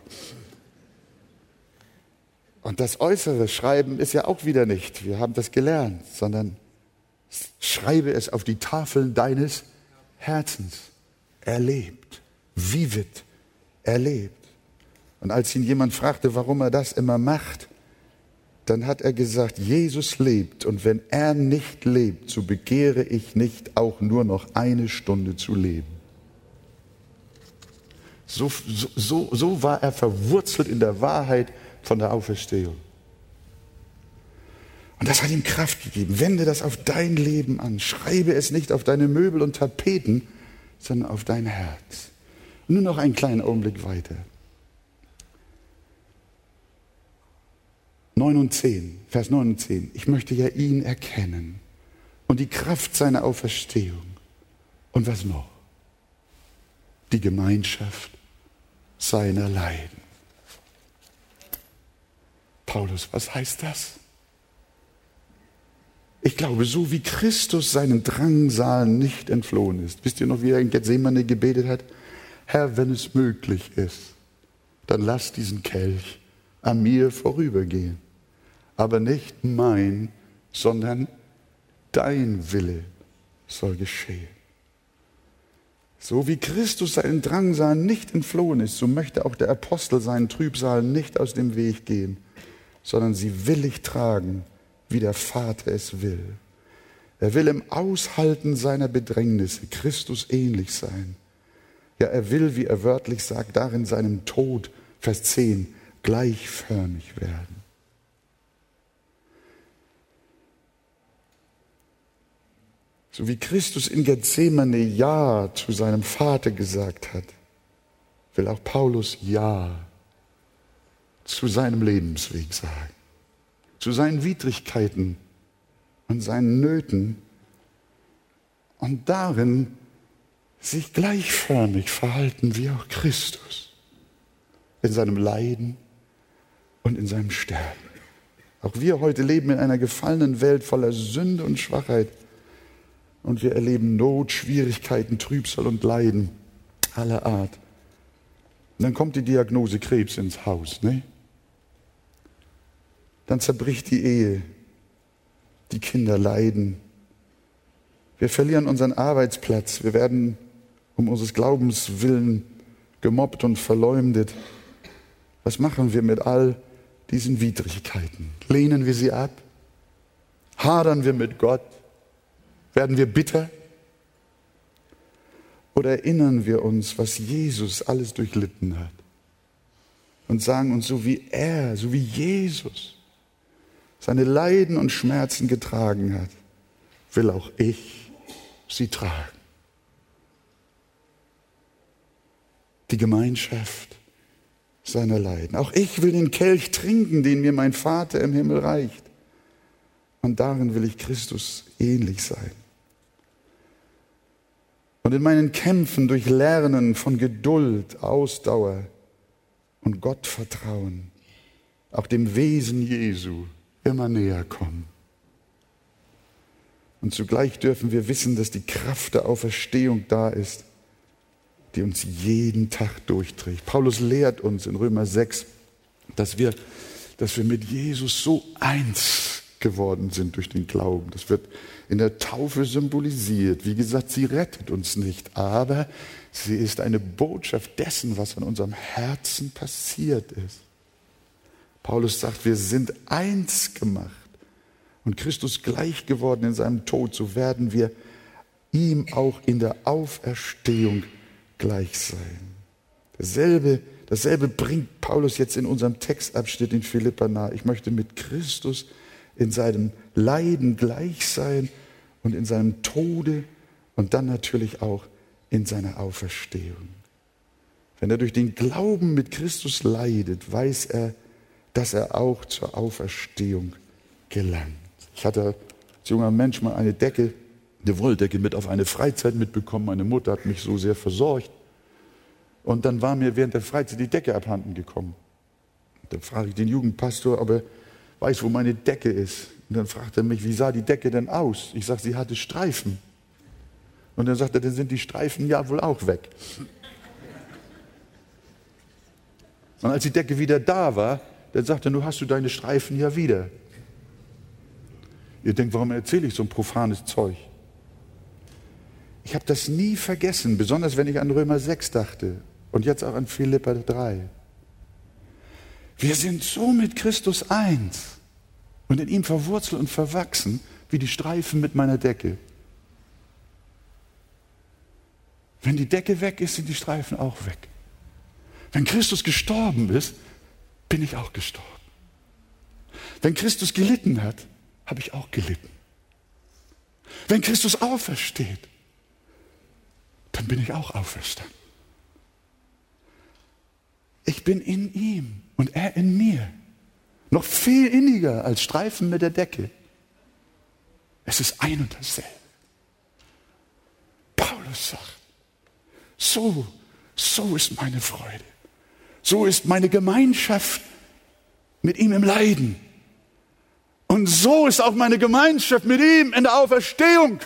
Und das äußere Schreiben ist ja auch wieder nicht, wir haben das gelernt, sondern schreibe es auf die Tafeln deines Herzens erlebt. Vivid erlebt. Und als ihn jemand fragte, warum er das immer macht, dann hat er gesagt, Jesus lebt und wenn er nicht lebt, so begehre ich nicht auch nur noch eine Stunde zu leben. So, so, so war er verwurzelt in der Wahrheit von der Auferstehung. Und das hat ihm Kraft gegeben. Wende das auf dein Leben an. Schreibe es nicht auf deine Möbel und Tapeten, sondern auf dein Herz. Nur noch einen kleinen Augenblick weiter. 9 und 10, Vers 9 und 10. Ich möchte ja ihn erkennen und die Kraft seiner Auferstehung. Und was noch? Die Gemeinschaft seiner Leiden. Paulus, was heißt das? Ich glaube, so wie Christus seinen Drangsalen nicht entflohen ist. Wisst ihr noch, wie er in Gethsemane gebetet hat? Herr, wenn es möglich ist, dann lass diesen Kelch an mir vorübergehen. Aber nicht mein, sondern dein Wille soll geschehen. So wie Christus seinen Drangsal nicht entflohen ist, so möchte auch der Apostel seinen Trübsal nicht aus dem Weg gehen, sondern sie willig tragen, wie der Vater es will. Er will im Aushalten seiner Bedrängnisse Christus ähnlich sein. Ja, er will, wie er wörtlich sagt, darin seinem Tod, Vers 10, gleichförmig werden. So wie Christus in Gethsemane Ja zu seinem Vater gesagt hat, will auch Paulus Ja zu seinem Lebensweg sagen, zu seinen Widrigkeiten und seinen Nöten und darin sich gleichförmig verhalten wie auch Christus in seinem Leiden und in seinem Sterben. Auch wir heute leben in einer gefallenen Welt voller Sünde und Schwachheit und wir erleben Not, Schwierigkeiten, Trübsal und Leiden aller Art. Und dann kommt die Diagnose Krebs ins Haus. Ne? Dann zerbricht die Ehe. Die Kinder leiden. Wir verlieren unseren Arbeitsplatz. Wir werden um unseres Glaubens willen gemobbt und verleumdet. Was machen wir mit all diesen Widrigkeiten? Lehnen wir sie ab? Hadern wir mit Gott? Werden wir bitter? Oder erinnern wir uns, was Jesus alles durchlitten hat? Und sagen uns, so wie er, so wie Jesus seine Leiden und Schmerzen getragen hat, will auch ich sie tragen. Die Gemeinschaft seiner Leiden. Auch ich will den Kelch trinken, den mir mein Vater im Himmel reicht. Und darin will ich Christus ähnlich sein. Und in meinen Kämpfen durch Lernen von Geduld, Ausdauer und Gottvertrauen, auch dem Wesen Jesu immer näher kommen. Und zugleich dürfen wir wissen, dass die Kraft der Auferstehung da ist, die uns jeden Tag durchträgt. Paulus lehrt uns in Römer 6, dass wir, dass wir mit Jesus so eins geworden sind durch den Glauben. Das wird in der Taufe symbolisiert. Wie gesagt, sie rettet uns nicht, aber sie ist eine Botschaft dessen, was in unserem Herzen passiert ist. Paulus sagt, wir sind eins gemacht und Christus gleich geworden in seinem Tod, so werden wir ihm auch in der Auferstehung gleich sein. Dasselbe, dasselbe bringt Paulus jetzt in unserem Textabschnitt in Philippa nahe. Ich möchte mit Christus in seinem Leiden gleich sein und in seinem Tode und dann natürlich auch in seiner Auferstehung. Wenn er durch den Glauben mit Christus leidet, weiß er, dass er auch zur Auferstehung gelangt. Ich hatte als junger Mensch mal eine Decke, eine Wolldecke mit auf eine Freizeit mitbekommen. Meine Mutter hat mich so sehr versorgt. Und dann war mir während der Freizeit die Decke abhanden gekommen. Dann frage ich den Jugendpastor, ob er weiß, wo meine Decke ist. Und dann fragt er mich, wie sah die Decke denn aus? Ich sage, sie hatte Streifen. Und dann sagt er, dann sind die Streifen ja wohl auch weg. Und als die Decke wieder da war, dann sagt er, nun hast du deine Streifen ja wieder. Ihr denkt, warum erzähle ich so ein profanes Zeug? Ich habe das nie vergessen, besonders wenn ich an Römer 6 dachte und jetzt auch an Philippa 3. Wir sind so mit Christus eins und in ihm verwurzelt und verwachsen wie die Streifen mit meiner Decke. Wenn die Decke weg ist, sind die Streifen auch weg. Wenn Christus gestorben ist, bin ich auch gestorben. Wenn Christus gelitten hat, habe ich auch gelitten. Wenn Christus aufersteht, dann bin ich auch auferstanden. Ich bin in ihm und er in mir. Noch viel inniger als Streifen mit der Decke. Es ist ein und dasselbe. Paulus sagt, so, so ist meine Freude. So ist meine Gemeinschaft mit ihm im Leiden. Und so ist auch meine Gemeinschaft mit ihm in der Auferstehung.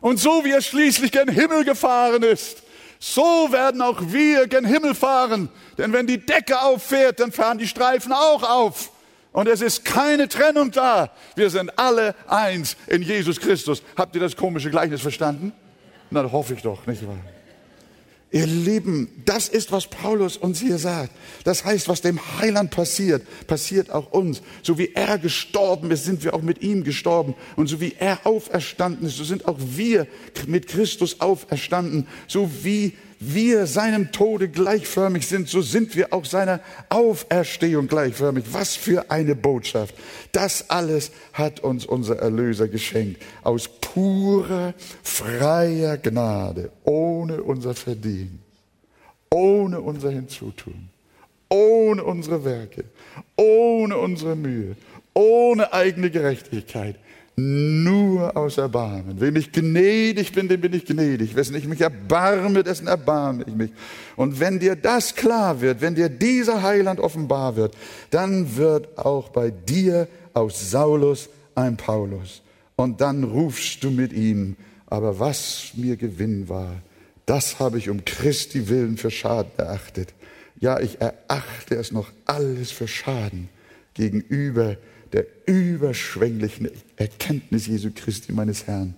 Und so wie er schließlich gen Himmel gefahren ist, so werden auch wir gen Himmel fahren. Denn wenn die Decke auffährt, dann fahren die Streifen auch auf. Und es ist keine Trennung da. Wir sind alle eins in Jesus Christus. Habt ihr das komische Gleichnis verstanden? Na, hoffe ich doch, nicht wahr? Ihr Lieben, das ist, was Paulus uns hier sagt. Das heißt, was dem Heiland passiert, passiert auch uns. So wie er gestorben ist, sind wir auch mit ihm gestorben. Und so wie er auferstanden ist, so sind auch wir mit Christus auferstanden. So wie wir seinem Tode gleichförmig sind, so sind wir auch seiner Auferstehung gleichförmig. Was für eine Botschaft. Das alles hat uns unser Erlöser geschenkt. Aus purer, freier Gnade, ohne unser Verdienen, ohne unser Hinzutun, ohne unsere Werke, ohne unsere Mühe, ohne eigene Gerechtigkeit nur aus Erbarmen. Wem ich gnädig bin, dem bin ich gnädig. Wessen ich mich erbarme, dessen erbarme ich mich. Und wenn dir das klar wird, wenn dir dieser Heiland offenbar wird, dann wird auch bei dir aus Saulus ein Paulus. Und dann rufst du mit ihm, aber was mir Gewinn war, das habe ich um Christi willen für Schaden erachtet. Ja, ich erachte es noch alles für Schaden gegenüber der überschwänglichen Erkenntnis Jesu Christi, meines Herrn.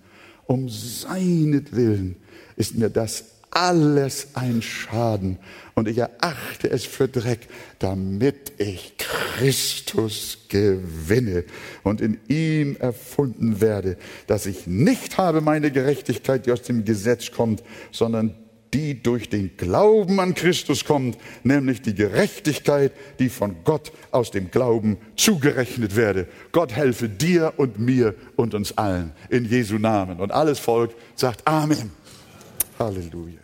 Um seinetwillen ist mir das alles ein Schaden und ich erachte es für Dreck, damit ich Christus gewinne und in ihm erfunden werde, dass ich nicht habe meine Gerechtigkeit, die aus dem Gesetz kommt, sondern die durch den Glauben an Christus kommt, nämlich die Gerechtigkeit, die von Gott aus dem Glauben zugerechnet werde. Gott helfe dir und mir und uns allen in Jesu Namen. Und alles Volk sagt Amen. Halleluja.